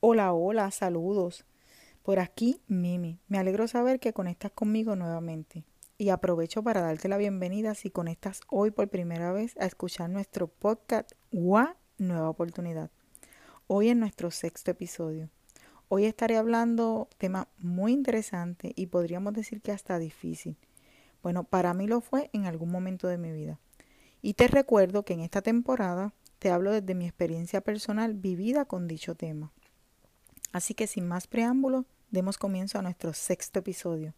Hola, hola, saludos. Por aquí, Mimi. Me alegro saber que conectas conmigo nuevamente. Y aprovecho para darte la bienvenida si conectas hoy por primera vez a escuchar nuestro podcast WA Nueva Oportunidad. Hoy en nuestro sexto episodio. Hoy estaré hablando tema muy interesante y podríamos decir que hasta difícil. Bueno, para mí lo fue en algún momento de mi vida. Y te recuerdo que en esta temporada te hablo desde mi experiencia personal vivida con dicho tema. Así que sin más preámbulos, demos comienzo a nuestro sexto episodio.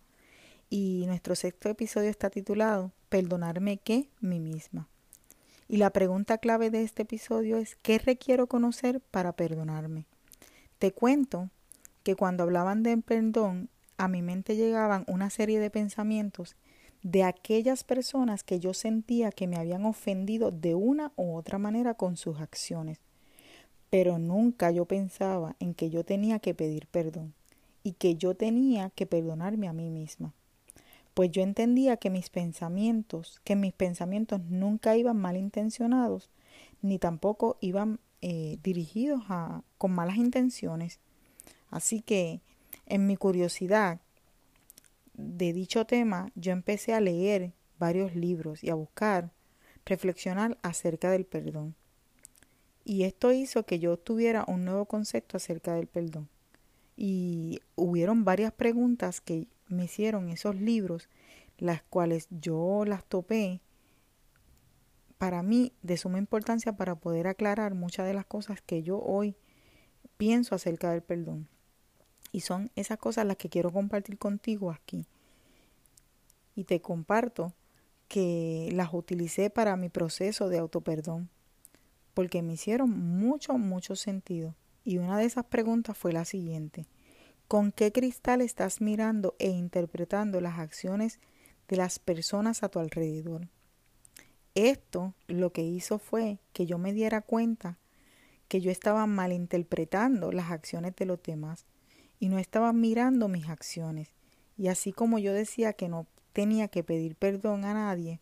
Y nuestro sexto episodio está titulado Perdonarme qué? mí misma. Y la pregunta clave de este episodio es ¿qué requiero conocer para perdonarme? Te cuento que cuando hablaban de perdón, a mi mente llegaban una serie de pensamientos de aquellas personas que yo sentía que me habían ofendido de una u otra manera con sus acciones. Pero nunca yo pensaba en que yo tenía que pedir perdón y que yo tenía que perdonarme a mí misma. Pues yo entendía que mis pensamientos, que mis pensamientos nunca iban malintencionados, ni tampoco iban eh, dirigidos a, con malas intenciones. Así que, en mi curiosidad, de dicho tema, yo empecé a leer varios libros y a buscar, reflexionar acerca del perdón. Y esto hizo que yo tuviera un nuevo concepto acerca del perdón. Y hubieron varias preguntas que me hicieron esos libros, las cuales yo las topé para mí de suma importancia para poder aclarar muchas de las cosas que yo hoy pienso acerca del perdón. Y son esas cosas las que quiero compartir contigo aquí. Y te comparto que las utilicé para mi proceso de autoperdón, porque me hicieron mucho, mucho sentido. Y una de esas preguntas fue la siguiente. ¿Con qué cristal estás mirando e interpretando las acciones de las personas a tu alrededor? Esto lo que hizo fue que yo me diera cuenta que yo estaba malinterpretando las acciones de los demás y no estaba mirando mis acciones. Y así como yo decía que no tenía que pedir perdón a nadie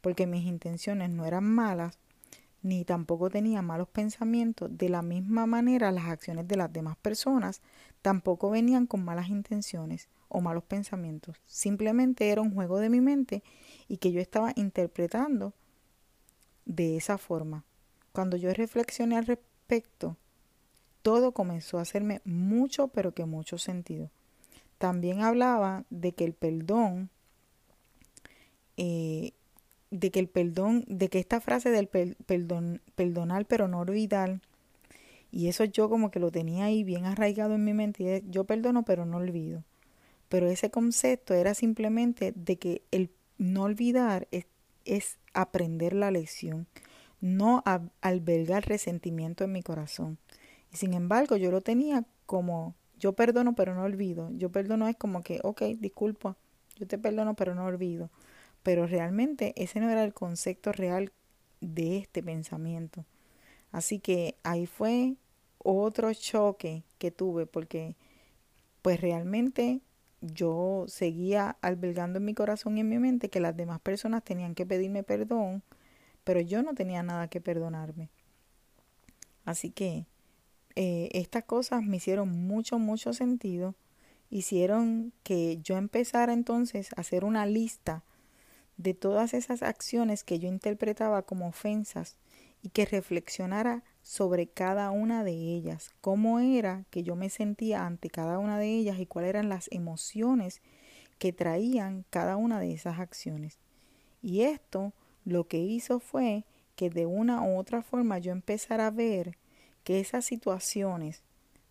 porque mis intenciones no eran malas, ni tampoco tenía malos pensamientos, de la misma manera las acciones de las demás personas tampoco venían con malas intenciones o malos pensamientos. Simplemente era un juego de mi mente y que yo estaba interpretando de esa forma. Cuando yo reflexioné al respecto, todo comenzó a hacerme mucho, pero que mucho sentido. También hablaba de que el perdón, eh, de que el perdón, de que esta frase del perdón, perdonar pero no olvidar, Y eso yo como que lo tenía ahí bien arraigado en mi mente. Yo perdono, pero no olvido. Pero ese concepto era simplemente de que el no olvidar es, es aprender la lección, no albergar resentimiento en mi corazón. Y sin embargo, yo lo tenía como yo perdono, pero no olvido. Yo perdono es como que, ok, disculpa, yo te perdono, pero no olvido. Pero realmente ese no era el concepto real de este pensamiento. Así que ahí fue otro choque que tuve porque pues realmente yo seguía albergando en mi corazón y en mi mente que las demás personas tenían que pedirme perdón, pero yo no tenía nada que perdonarme. Así que eh, estas cosas me hicieron mucho, mucho sentido. Hicieron que yo empezara entonces a hacer una lista de todas esas acciones que yo interpretaba como ofensas y que reflexionara sobre cada una de ellas, cómo era que yo me sentía ante cada una de ellas y cuáles eran las emociones que traían cada una de esas acciones. Y esto lo que hizo fue que de una u otra forma yo empezara a ver que esas situaciones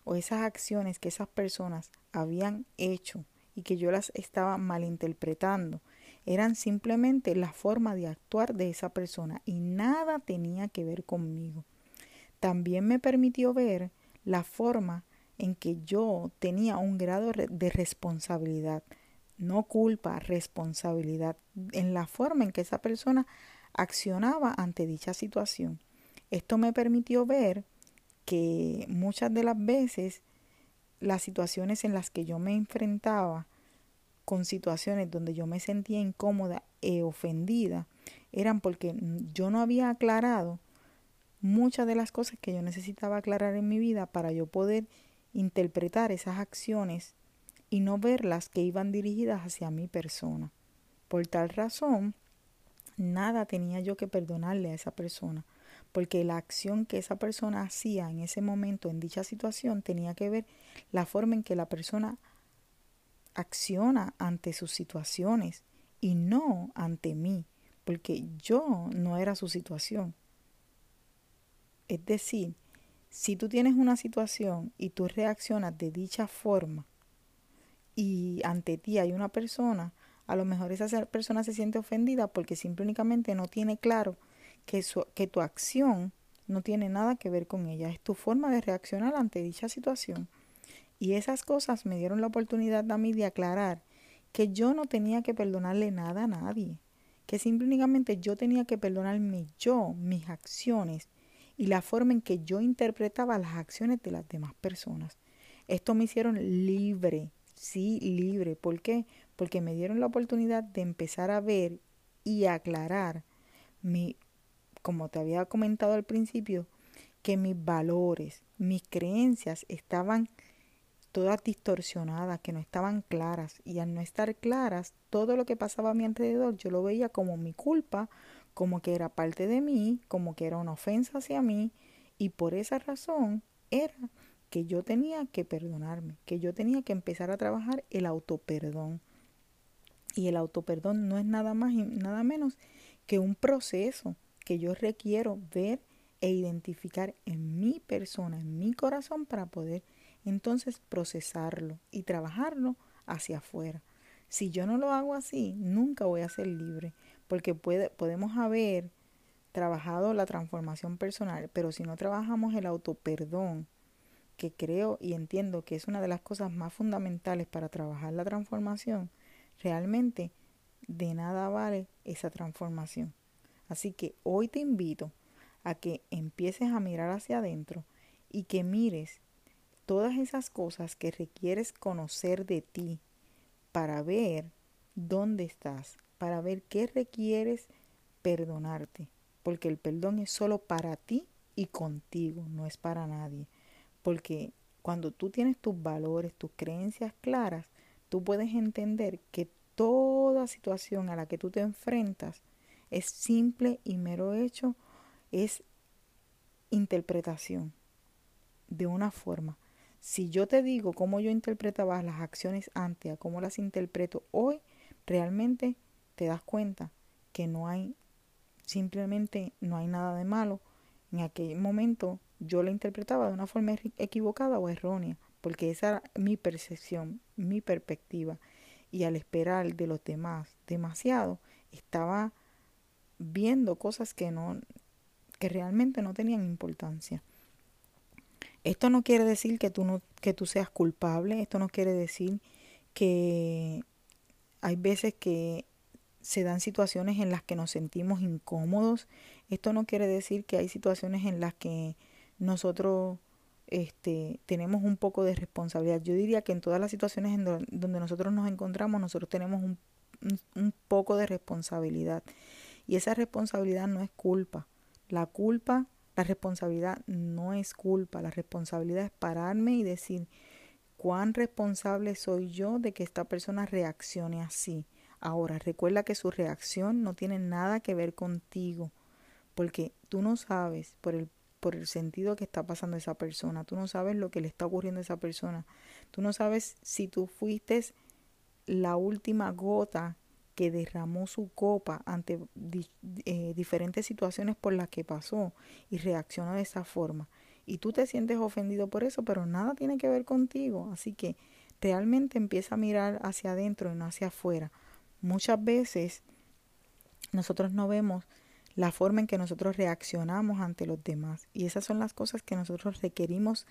o esas acciones que esas personas habían hecho y que yo las estaba malinterpretando eran simplemente la forma de actuar de esa persona y nada tenía que ver conmigo. También me permitió ver la forma en que yo tenía un grado de responsabilidad, no culpa, responsabilidad, en la forma en que esa persona accionaba ante dicha situación. Esto me permitió ver que muchas de las veces las situaciones en las que yo me enfrentaba con situaciones donde yo me sentía incómoda e ofendida eran porque yo no había aclarado muchas de las cosas que yo necesitaba aclarar en mi vida para yo poder interpretar esas acciones y no verlas que iban dirigidas hacia mi persona. Por tal razón, nada tenía yo que perdonarle a esa persona, porque la acción que esa persona hacía en ese momento, en dicha situación, tenía que ver la forma en que la persona acciona ante sus situaciones y no ante mí, porque yo no era su situación. Es decir, si tú tienes una situación y tú reaccionas de dicha forma y ante ti hay una persona, a lo mejor esa persona se siente ofendida porque simplemente no tiene claro que, que tu acción no tiene nada que ver con ella, es tu forma de reaccionar ante dicha situación. Y esas cosas me dieron la oportunidad a mí de aclarar que yo no tenía que perdonarle nada a nadie, que simplemente yo tenía que perdonarme yo, mis acciones y la forma en que yo interpretaba las acciones de las demás personas. Esto me hicieron libre, sí, libre. ¿Por qué? Porque me dieron la oportunidad de empezar a ver y aclarar mi, como te había comentado al principio, que mis valores, mis creencias estaban todas distorsionadas, que no estaban claras. Y al no estar claras, todo lo que pasaba a mi alrededor yo lo veía como mi culpa, como que era parte de mí, como que era una ofensa hacia mí. Y por esa razón era que yo tenía que perdonarme, que yo tenía que empezar a trabajar el autoperdón. Y el autoperdón no es nada más y nada menos que un proceso que yo requiero ver e identificar en mi persona, en mi corazón para poder entonces procesarlo y trabajarlo hacia afuera. Si yo no lo hago así, nunca voy a ser libre, porque puede, podemos haber trabajado la transformación personal, pero si no trabajamos el autoperdón, que creo y entiendo que es una de las cosas más fundamentales para trabajar la transformación, realmente de nada vale esa transformación. Así que hoy te invito a que empieces a mirar hacia adentro y que mires todas esas cosas que requieres conocer de ti para ver dónde estás, para ver qué requieres perdonarte, porque el perdón es solo para ti y contigo, no es para nadie, porque cuando tú tienes tus valores, tus creencias claras, tú puedes entender que toda situación a la que tú te enfrentas es simple y mero hecho, es interpretación de una forma. Si yo te digo cómo yo interpretaba las acciones antes a cómo las interpreto hoy, realmente te das cuenta que no hay, simplemente no hay nada de malo. En aquel momento yo la interpretaba de una forma equivocada o errónea, porque esa era mi percepción, mi perspectiva. Y al esperar de los demás demasiado, estaba viendo cosas que no que realmente no tenían importancia. Esto no quiere decir que tú no que tú seas culpable, esto no quiere decir que hay veces que se dan situaciones en las que nos sentimos incómodos. Esto no quiere decir que hay situaciones en las que nosotros este, tenemos un poco de responsabilidad. Yo diría que en todas las situaciones en donde nosotros nos encontramos, nosotros tenemos un, un poco de responsabilidad. Y esa responsabilidad no es culpa. La culpa, la responsabilidad no es culpa. La responsabilidad es pararme y decir cuán responsable soy yo de que esta persona reaccione así. Ahora, recuerda que su reacción no tiene nada que ver contigo, porque tú no sabes por el por el sentido que está pasando esa persona. Tú no sabes lo que le está ocurriendo a esa persona. Tú no sabes si tú fuiste la última gota que derramó su copa ante eh, diferentes situaciones por las que pasó y reaccionó de esa forma. Y tú te sientes ofendido por eso, pero nada tiene que ver contigo. Así que realmente empieza a mirar hacia adentro y no hacia afuera. Muchas veces nosotros no vemos la forma en que nosotros reaccionamos ante los demás. Y esas son las cosas que nosotros requerimos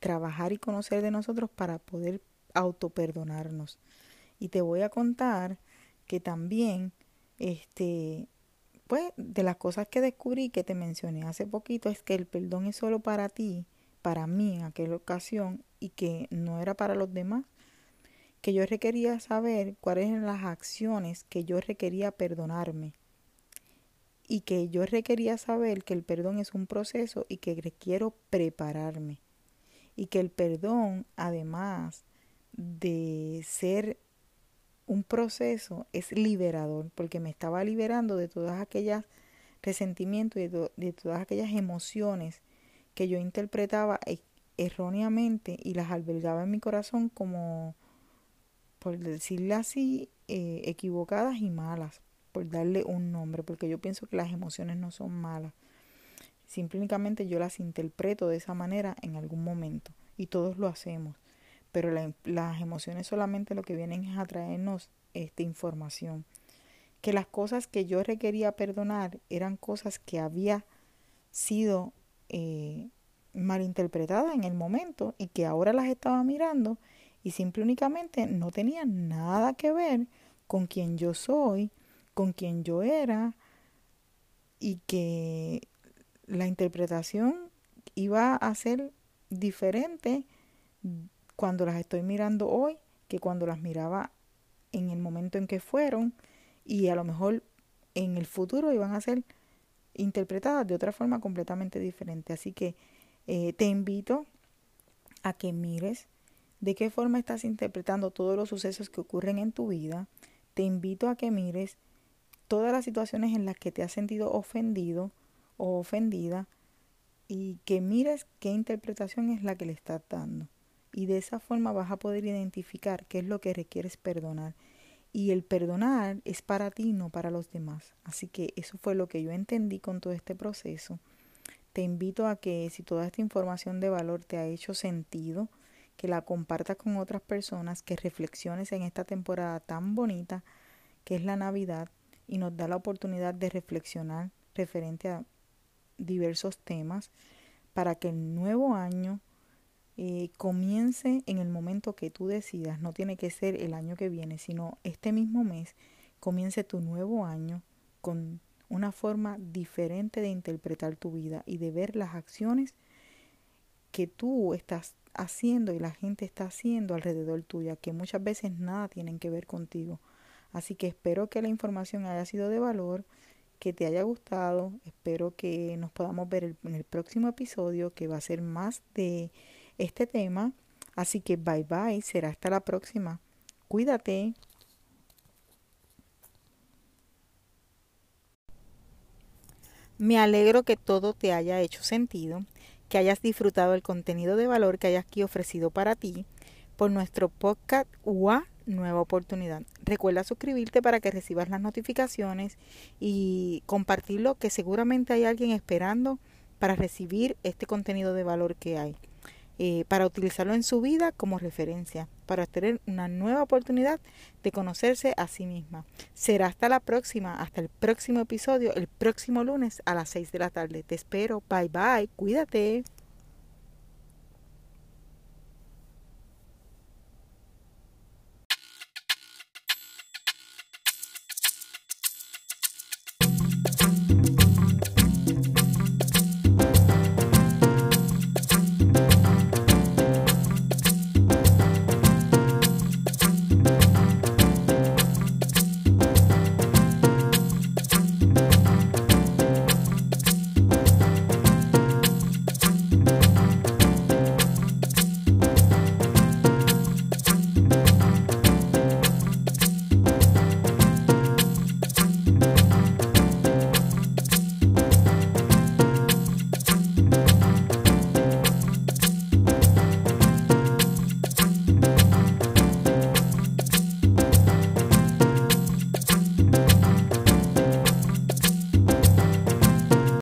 trabajar y conocer de nosotros para poder autoperdonarnos. Y te voy a contar que también, este, pues, de las cosas que descubrí que te mencioné hace poquito es que el perdón es solo para ti, para mí en aquella ocasión, y que no era para los demás. Que yo requería saber cuáles eran las acciones que yo requería perdonarme y que yo requería saber que el perdón es un proceso y que requiero prepararme y que el perdón además de ser un proceso es liberador porque me estaba liberando de todas aquellas resentimientos y de, todas aquellas emociones que yo interpretaba e, erróneamente y las albergaba en mi corazón como por decirle así eh, equivocadas y malas por darle un nombre, porque yo pienso que las emociones no son malas. Simplemente yo las interpreto de esa manera en algún momento y todos lo hacemos. Pero las emociones solamente lo que vienen es a traernos esta información. Que las cosas que yo requería perdonar eran cosas que había sido eh, malinterpretadas en el momento y que ahora las estaba mirando y simple únicamente no tenían nada que ver con quien yo soy, con quien yo era y que la interpretación iba a ser diferente cuando las estoy mirando hoy que cuando las miraba en el momento en que fueron y a lo mejor en el futuro iban a ser interpretadas de otra forma completamente diferente. Así que eh, te invito a que mires de qué forma estás interpretando todos los sucesos que ocurren en tu vida. Te invito a que mires todas las situaciones en las que te has sentido ofendido o ofendida y que mires qué interpretación es la que le estás dando. Y de esa forma vas a poder identificar qué es lo que requieres perdonar. Y el perdonar es para ti, no para los demás. Así que eso fue lo que yo entendí con todo este proceso. Te invito a que si toda esta información de valor te ha hecho sentido, que la compartas con otras personas, que reflexiones en esta temporada tan bonita que es la Navidad y nos da la oportunidad de reflexionar referente a diversos temas para que el nuevo año eh, comience en el momento que tú decidas. No tiene que ser el año que viene, sino este mismo mes comience tu nuevo año con una forma diferente de interpretar tu vida y de ver las acciones que tú estás haciendo y la gente está haciendo alrededor tuya, que muchas veces nada tienen que ver contigo. Así que espero que la información haya sido de valor, que te haya gustado. Espero que nos podamos ver en el próximo episodio que va a ser más de este tema. Así que bye bye, será hasta la próxima. Cuídate. Me alegro que todo te haya hecho sentido, que hayas disfrutado el contenido de valor que hayas aquí ofrecido para ti por nuestro podcast UA nueva oportunidad. Recuerda suscribirte para que recibas las notificaciones y compartirlo que seguramente hay alguien esperando para recibir este contenido de valor que hay, eh, para utilizarlo en su vida como referencia, para tener una nueva oportunidad de conocerse a sí misma. Será hasta la próxima, hasta el próximo episodio, el próximo lunes a las 6 de la tarde. Te espero. Bye bye. Cuídate.